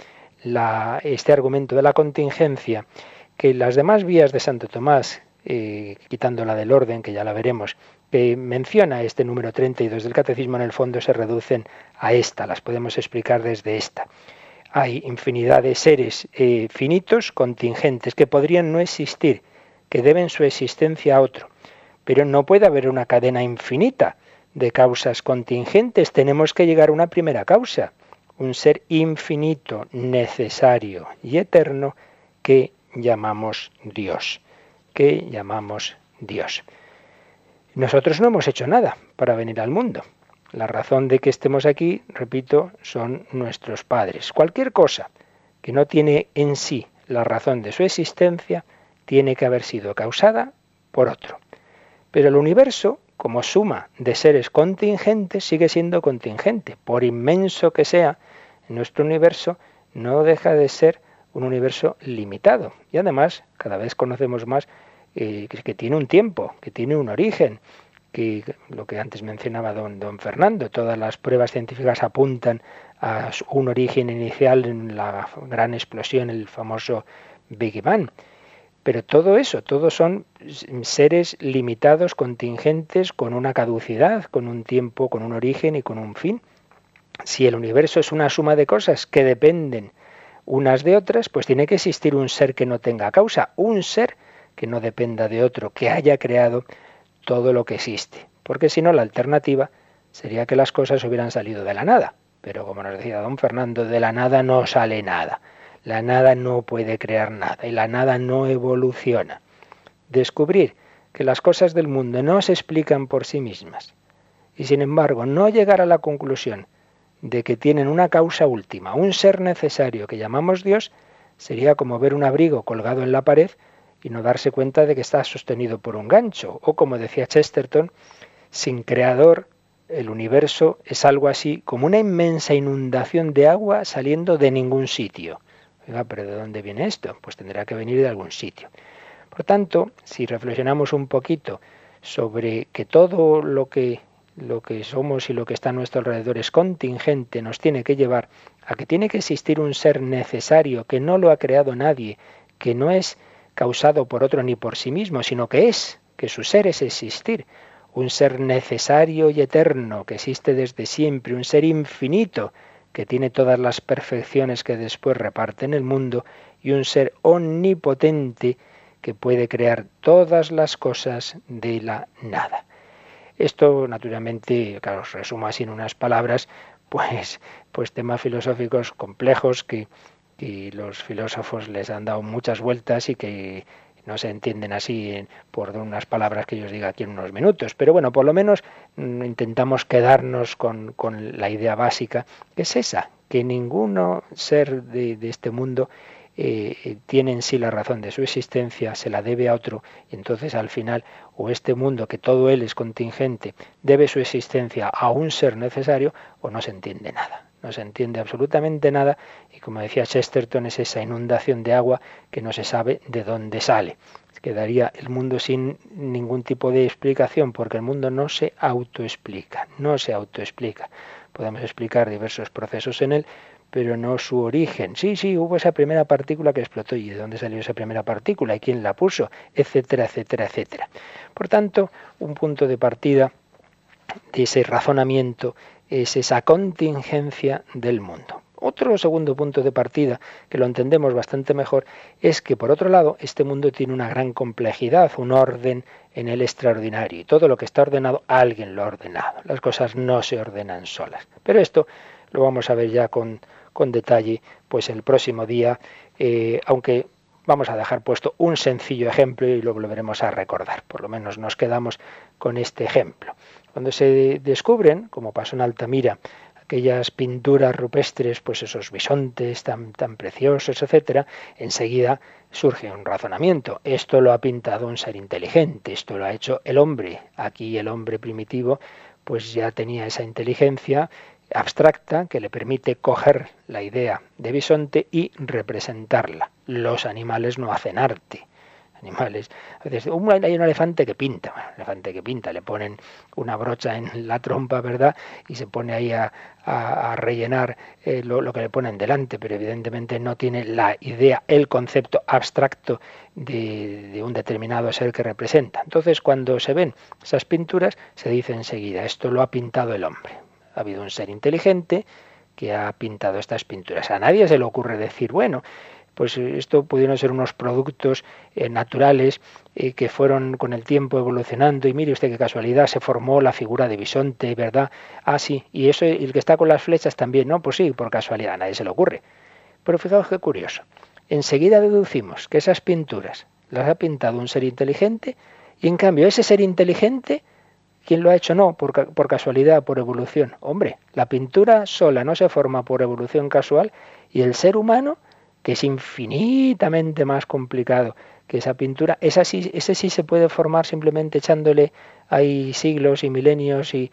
este argumento de la contingencia, que las demás vías de Santo Tomás, eh, quitando la del orden, que ya la veremos, menciona este número 32 del Catecismo, en el fondo se reducen a esta, las podemos explicar desde esta hay infinidad de seres eh, finitos, contingentes, que podrían no existir, que deben su existencia a otro. Pero no puede haber una cadena infinita de causas contingentes. Tenemos que llegar a una primera causa, un ser infinito, necesario y eterno que llamamos Dios, que llamamos Dios. Nosotros no hemos hecho nada para venir al mundo. La razón de que estemos aquí, repito, son nuestros padres. Cualquier cosa que no tiene en sí la razón de su existencia, tiene que haber sido causada por otro. Pero el universo, como suma de seres contingentes, sigue siendo contingente. Por inmenso que sea, nuestro universo no deja de ser un universo limitado. Y además, cada vez conocemos más eh, que tiene un tiempo, que tiene un origen, que lo que antes mencionaba don, don Fernando, todas las pruebas científicas apuntan a un origen inicial en la gran explosión, el famoso Big Bang. Pero todo eso, todos son seres limitados, contingentes, con una caducidad, con un tiempo, con un origen y con un fin. Si el universo es una suma de cosas que dependen unas de otras, pues tiene que existir un ser que no tenga causa, un ser que no dependa de otro, que haya creado todo lo que existe. Porque si no, la alternativa sería que las cosas hubieran salido de la nada. Pero como nos decía don Fernando, de la nada no sale nada. La nada no puede crear nada y la nada no evoluciona. Descubrir que las cosas del mundo no se explican por sí mismas y sin embargo no llegar a la conclusión de que tienen una causa última, un ser necesario que llamamos Dios, sería como ver un abrigo colgado en la pared y no darse cuenta de que está sostenido por un gancho. O como decía Chesterton, sin creador el universo es algo así como una inmensa inundación de agua saliendo de ningún sitio. Oiga, pero ¿de dónde viene esto? Pues tendrá que venir de algún sitio. Por tanto, si reflexionamos un poquito sobre que todo lo que lo que somos y lo que está a nuestro alrededor es contingente, nos tiene que llevar a que tiene que existir un ser necesario que no lo ha creado nadie, que no es causado por otro ni por sí mismo, sino que es, que su ser es existir, un ser necesario y eterno, que existe desde siempre, un ser infinito, que tiene todas las perfecciones que después reparte en el mundo, y un ser omnipotente que puede crear todas las cosas de la nada. Esto, naturalmente, claro, os resumo así en unas palabras, pues, pues temas filosóficos complejos que, y los filósofos les han dado muchas vueltas y que no se entienden así por unas palabras que yo os diga aquí en unos minutos. Pero bueno, por lo menos mm, intentamos quedarnos con, la idea básica, que es esa, que ninguno ser de, este mundo eh, tiene en sí la razón de su existencia, se la debe a otro, y entonces al final, o este mundo, que todo él es contingente, debe su existencia a un ser necesario, o no se entiende nada no se entiende absolutamente nada y como decía Chesterton es esa inundación de agua que no se sabe de dónde sale. Quedaría el mundo sin ningún tipo de explicación porque el mundo no se autoexplica, no se autoexplica. Podemos explicar diversos procesos en él, pero no su origen. Sí, sí, hubo esa primera partícula que explotó y de dónde salió esa primera partícula y quién la puso, etcétera, etcétera, etcétera. Por tanto, un punto de partida de ese razonamiento es esa contingencia del mundo. Otro segundo punto de partida, que lo entendemos bastante mejor, es que por otro lado este mundo tiene una gran complejidad, un orden en el extraordinario. Y todo lo que está ordenado, alguien lo ha ordenado. Las cosas no se ordenan solas. Pero esto lo vamos a ver ya con, con detalle pues el próximo día, eh, aunque vamos a dejar puesto un sencillo ejemplo y lo volveremos a recordar. Por lo menos nos quedamos con este ejemplo. Cuando se descubren, como pasó en Altamira, aquellas pinturas rupestres, pues esos bisontes tan, preciosos, etcétera, enseguida surge un razonamiento. Esto lo ha pintado un ser inteligente, esto lo ha hecho el hombre. Aquí el hombre primitivo pues ya tenía esa inteligencia abstracta que le permite coger la idea de bisonte y representarla. Los animales no hacen arte animales. A veces hay un elefante que pinta, elefante que pinta, le ponen una brocha en la trompa, ¿verdad? Y se pone ahí a, rellenar eh, lo, que le ponen delante, pero evidentemente no tiene la idea, el concepto abstracto de, de un determinado ser que representa. Entonces, cuando se ven esas pinturas, se dice enseguida, esto lo ha pintado el hombre. Ha habido un ser inteligente que ha pintado estas pinturas. A nadie se le ocurre decir, bueno, pues esto pudieron ser unos productos eh, naturales eh, que fueron con el tiempo evolucionando y mire usted qué casualidad, se formó la figura de bisonte, ¿verdad? Ah, sí, y eso, y el que está con las flechas también, ¿no? Pues sí, por casualidad, a nadie se le ocurre. Pero fijaos qué curioso. Enseguida deducimos que esas pinturas las ha pintado un ser inteligente y en cambio ese ser inteligente, ¿quién lo ha hecho? No, por, por casualidad, por evolución. Hombre, la pintura sola no se forma por evolución casual y el ser humano que es infinitamente más complicado que esa pintura, esa sí, ese sí se puede formar simplemente echándole ahí siglos y milenios y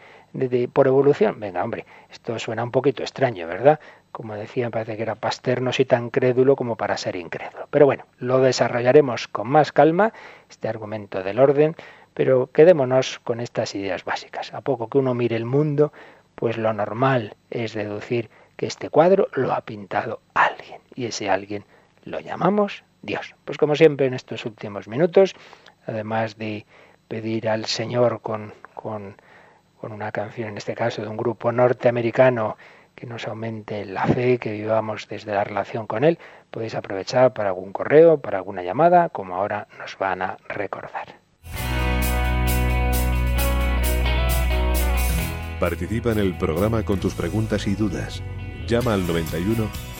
por evolución. Venga, hombre, esto suena un poquito extraño, ¿verdad? Como decía, parece que era Pasteur no soy tan crédulo como para ser incrédulo. Pero bueno, lo desarrollaremos con más calma, este argumento del orden, pero quedémonos con estas ideas básicas. A poco que uno mire el mundo, pues lo normal es deducir que este cuadro lo ha pintado alguien y ese alguien lo llamamos Dios. Pues como siempre en estos últimos minutos, además de pedir al Señor con, con, con una canción, en este caso de un grupo norteamericano, que nos aumente la fe, que vivamos desde la relación con Él, podéis aprovechar para algún correo, para alguna llamada, como ahora nos van a recordar. Participa en el programa con tus preguntas y dudas Llama al 91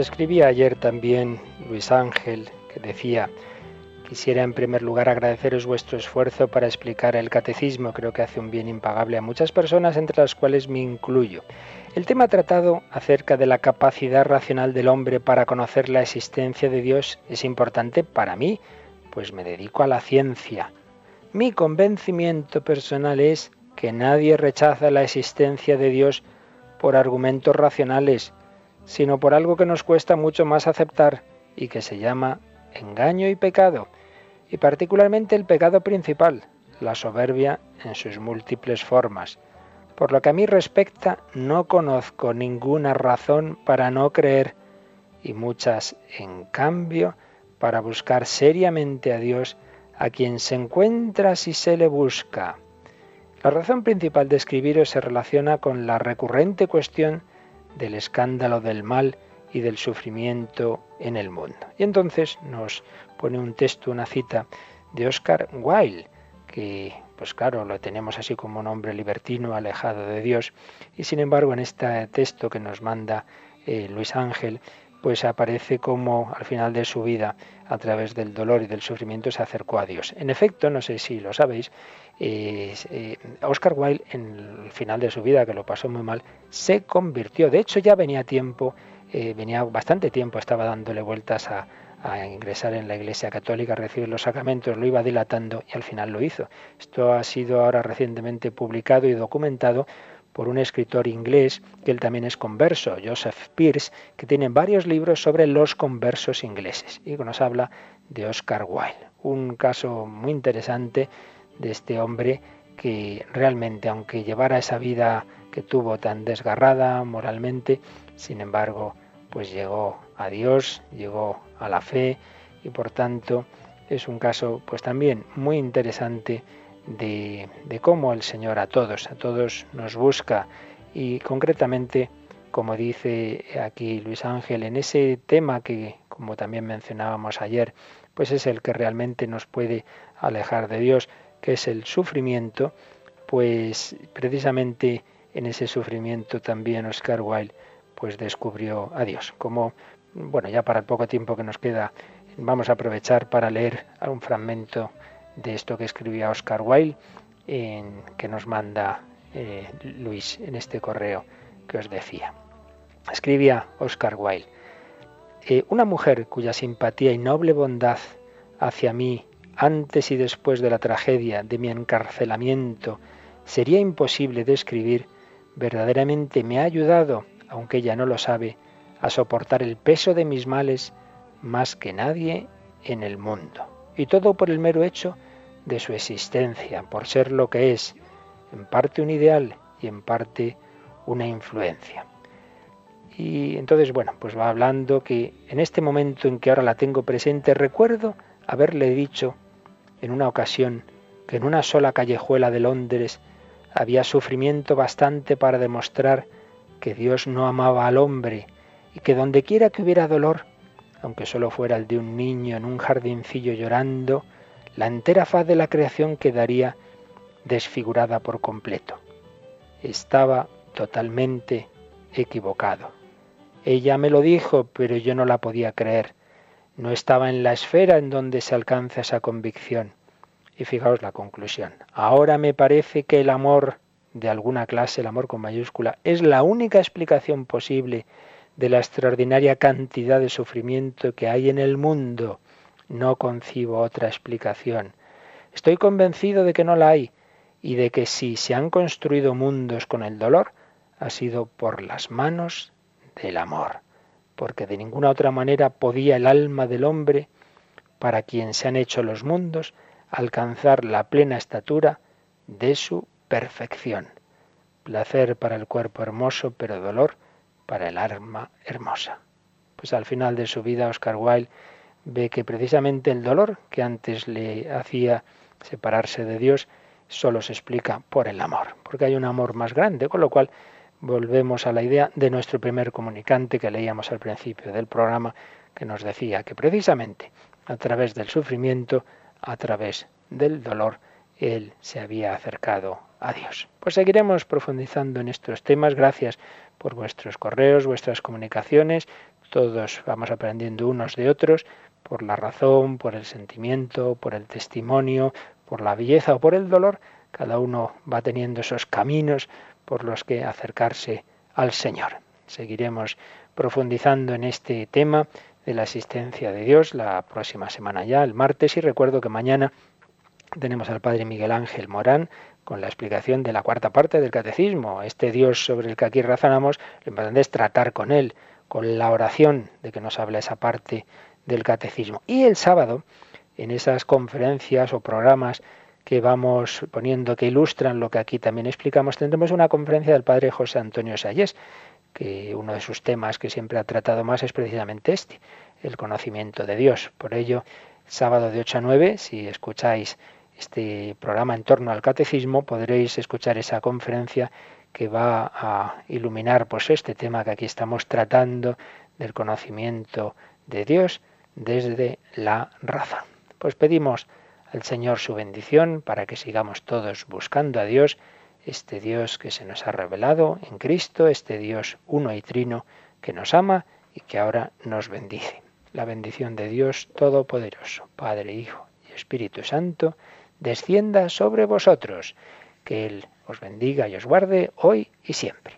Escribía ayer también Luis Ángel, que decía, quisiera en primer lugar agradeceros vuestro esfuerzo para explicar el catecismo, creo que hace un bien impagable a muchas personas, entre las cuales me incluyo. El tema tratado acerca de la capacidad racional del hombre para conocer la existencia de Dios es importante para mí, pues me dedico a la ciencia. Mi convencimiento personal es que nadie rechaza la existencia de Dios por argumentos racionales, sino por algo que nos cuesta mucho más aceptar y que se llama engaño y pecado, y particularmente el pecado principal, la soberbia en sus múltiples formas. Por lo que a mí respecta, no conozco ninguna razón para no creer y muchas, en cambio, para buscar seriamente a Dios, a quien se encuentra si se le busca. La razón principal de escribiros se relaciona con la recurrente cuestión del escándalo del mal y del sufrimiento en el mundo. Y entonces nos pone un texto, una cita de Oscar Wilde, que pues claro, lo tenemos así como un hombre libertino, alejado de Dios, y sin embargo en este texto que nos manda eh, Luis Ángel, pues aparece como al final de su vida, a través del dolor y del sufrimiento, se acercó a Dios. En efecto, no sé si lo sabéis, eh, Oscar Wilde en el final de su vida, que lo pasó muy mal, se convirtió. De hecho, ya venía tiempo, eh, venía bastante tiempo, estaba dándole vueltas a, a ingresar en la Iglesia Católica, a recibir los sacramentos, lo iba dilatando y al final lo hizo. Esto ha sido ahora recientemente publicado y documentado por un escritor inglés, que él también es converso, Joseph Pierce, que tiene varios libros sobre los conversos ingleses y nos habla de Oscar Wilde. Un caso muy interesante de este hombre que realmente, aunque llevara esa vida que tuvo tan desgarrada moralmente, sin embargo, pues llegó a Dios, llegó a la fe y por tanto es un caso pues también muy interesante de, cómo el Señor a todos, a todos nos busca. Y concretamente, como dice aquí Luis Ángel, en ese tema que, como también mencionábamos ayer, pues es el que realmente nos puede alejar de Dios, que es el sufrimiento, pues precisamente en ese sufrimiento también Oscar Wilde pues descubrió a Dios. Como, bueno, ya para el poco tiempo que nos queda, vamos a aprovechar para leer un fragmento de esto que escribía Oscar Wilde, en, que nos manda eh, Luis en este correo que os decía. Escribía Oscar Wilde, eh, una mujer cuya simpatía y noble bondad hacia mí, antes y después de la tragedia de mi encarcelamiento, sería imposible describir, verdaderamente me ha ayudado, aunque ella no lo sabe, a soportar el peso de mis males más que nadie en el mundo. Y todo por el mero hecho de su existencia, por ser lo que es, en parte un ideal y en parte una influencia. Y entonces, bueno, pues va hablando que en este momento en que ahora la tengo presente, recuerdo haberle dicho en una ocasión que en una sola callejuela de Londres había sufrimiento bastante para demostrar que Dios no amaba al hombre y que donde quiera que hubiera dolor, aunque solo fuera el de un niño en un jardincillo llorando, la entera faz de la creación quedaría desfigurada por completo. Estaba totalmente equivocado. Ella me lo dijo, pero yo no la podía creer. No estaba en la esfera en donde se alcanza esa convicción. Y fijaos la conclusión. Ahora me parece que el amor de alguna clase, el amor con mayúscula, es la única explicación posible de la extraordinaria cantidad de sufrimiento que hay en el mundo. No concibo otra explicación. Estoy convencido de que no la hay y de que si se han construido mundos con el dolor, ha sido por las manos del amor, porque de ninguna otra manera podía el alma del hombre, para quien se han hecho los mundos, alcanzar la plena estatura de su perfección. Placer para el cuerpo hermoso, pero dolor para el alma hermosa. Pues al final de su vida, Oscar Wilde ve que precisamente el dolor que antes le hacía separarse de Dios solo se explica por el amor, porque hay un amor más grande, con lo cual volvemos a la idea de nuestro primer comunicante que leíamos al principio del programa, que nos decía que precisamente a través del sufrimiento, a través del dolor, él se había acercado a Dios. Pues seguiremos profundizando en estos temas. Gracias por vuestros correos, vuestras comunicaciones. Todos vamos aprendiendo unos de otros por la razón, por el sentimiento, por el testimonio, por la belleza o por el dolor, cada uno va teniendo esos caminos por los que acercarse al Señor. Seguiremos profundizando en este tema de la asistencia de Dios la próxima semana ya, el martes, y recuerdo que mañana tenemos al Padre Miguel Ángel Morán con la explicación de la cuarta parte del catecismo. Este Dios sobre el que aquí razonamos, lo importante es tratar con Él, con la oración de que nos habla esa parte del catecismo. Y el sábado, en esas conferencias o programas que vamos poniendo que ilustran lo que aquí también explicamos, tendremos una conferencia del padre José Antonio Sayés, que uno de sus temas que siempre ha tratado más es precisamente este, el conocimiento de Dios. Por ello, sábado de 8 a 9, si escucháis este programa en torno al catecismo, podréis escuchar esa conferencia que va a iluminar pues este tema que aquí estamos tratando del conocimiento de Dios desde la raza. Pues pedimos al Señor su bendición para que sigamos todos buscando a Dios, este Dios que se nos ha revelado en Cristo, este Dios uno y trino que nos ama y que ahora nos bendice. La bendición de Dios Todopoderoso, Padre, Hijo y Espíritu Santo, descienda sobre vosotros. Que Él os bendiga y os guarde hoy y siempre.